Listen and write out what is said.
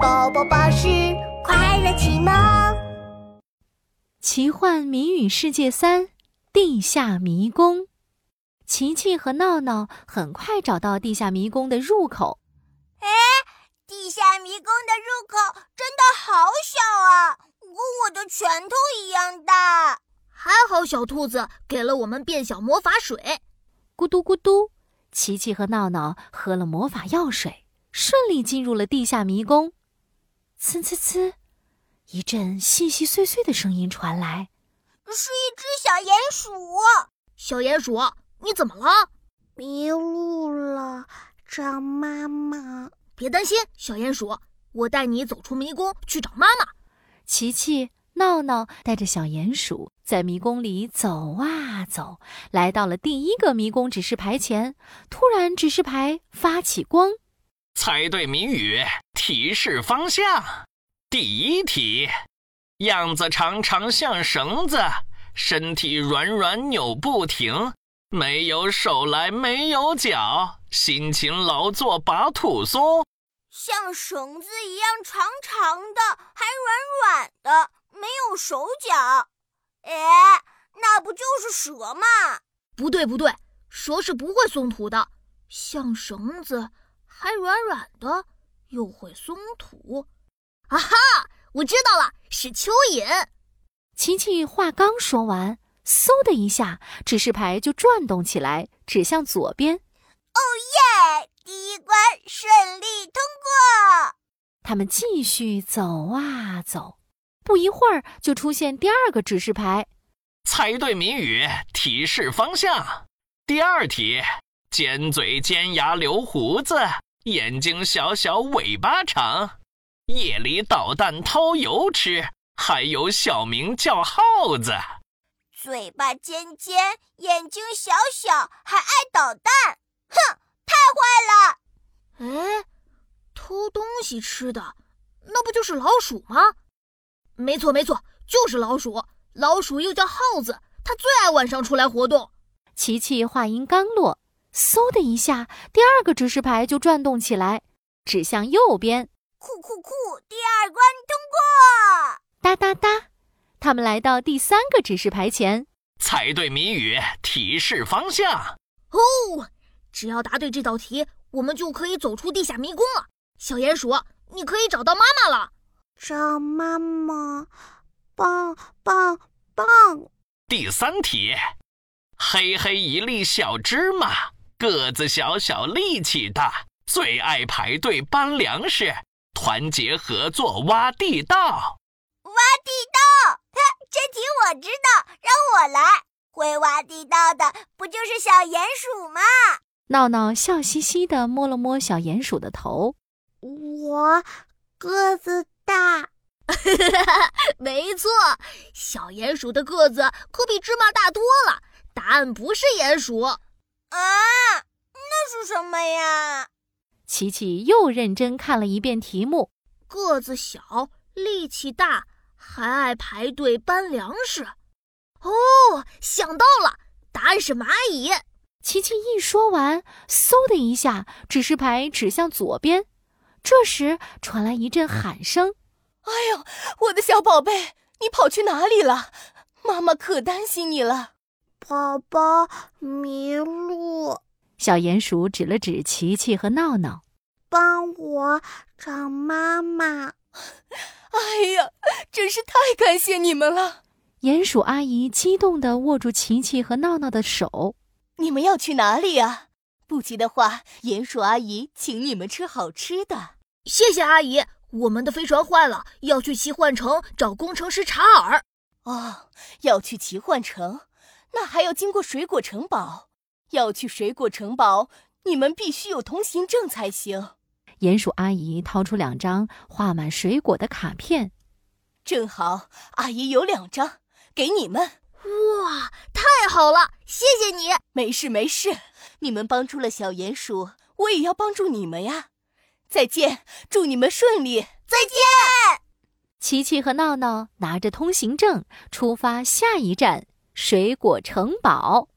宝宝巴士快乐启蒙，奇幻谜语世界三：地下迷宫。琪琪和闹闹很快找到地下迷宫的入口。哎，地下迷宫的入口真的好小啊，跟我的拳头一样大。还好小兔子给了我们变小魔法水。咕嘟咕嘟，琪琪和闹闹喝了魔法药水，顺利进入了地下迷宫。呲呲呲，一阵细细碎碎的声音传来，是一只小鼹鼠。小鼹鼠，你怎么了？迷路了，找妈妈。别担心，小鼹鼠，我带你走出迷宫去找妈妈。琪琪、闹闹带着小鼹鼠在迷宫里走啊走，来到了第一个迷宫指示牌前。突然，指示牌发起光。猜对谜语，提示方向。第一题，样子长长像绳子，身体软软扭不停，没有手来没有脚，辛勤劳作把土松。像绳子一样长长的，还软软的，没有手脚。哎，那不就是蛇吗？不对不对，蛇是不会松土的。像绳子。还软软的，又会松土，啊哈！我知道了，是蚯蚓。琪琪话刚说完，嗖的一下，指示牌就转动起来，指向左边。哦耶！第一关顺利通过。他们继续走啊走，不一会儿就出现第二个指示牌。猜对谜语，提示方向。第二题：尖嘴尖牙留胡子。眼睛小小，尾巴长，夜里捣蛋掏油吃，还有小名叫耗子。嘴巴尖尖，眼睛小小，还爱捣蛋，哼，太坏了！哎，偷东西吃的，那不就是老鼠吗？没错没错，就是老鼠。老鼠又叫耗子，它最爱晚上出来活动。琪琪话音刚落。嗖的一下，第二个指示牌就转动起来，指向右边。酷酷酷！第二关通过！哒哒哒！他们来到第三个指示牌前，猜对谜语，提示方向。哦，只要答对这道题，我们就可以走出地下迷宫了。小鼹鼠，你可以找到妈妈了。找妈妈，棒棒棒！第三题，黑黑一粒小芝麻。个子小小，力气大，最爱排队搬粮食，团结合作挖地道。挖地道，这题我知道，让我来。会挖地道的不就是小鼹鼠吗？闹闹笑嘻嘻地摸了摸小鼹鼠的头。我个子大，没错，小鼹鼠的个子可比芝麻大多了。答案不是鼹鼠。啊，那是什么呀？琪琪又认真看了一遍题目。个子小，力气大，还爱排队搬粮食。哦，想到了，答案是蚂蚁。琪琪一说完，嗖的一下，指示牌指向左边。这时传来一阵喊声：“哎呦，我的小宝贝，你跑去哪里了？妈妈可担心你了。”宝宝迷路，小鼹鼠指了指琪琪和闹闹，帮我找妈妈。哎呀，真是太感谢你们了！鼹鼠阿姨激动地握住琪琪和闹闹的手。你们要去哪里呀？不急的话，鼹鼠阿姨请你们吃好吃的。谢谢阿姨，我们的飞船坏了，要去奇幻城找工程师查尔。哦，要去奇幻城。那还要经过水果城堡，要去水果城堡，你们必须有通行证才行。鼹鼠阿姨掏出两张画满水果的卡片，正好阿姨有两张，给你们。哇，太好了，谢谢你。没事没事，你们帮助了小鼹鼠，我也要帮助你们呀。再见，祝你们顺利。再见。琪琪和闹闹拿着通行证出发，下一站。水果城堡。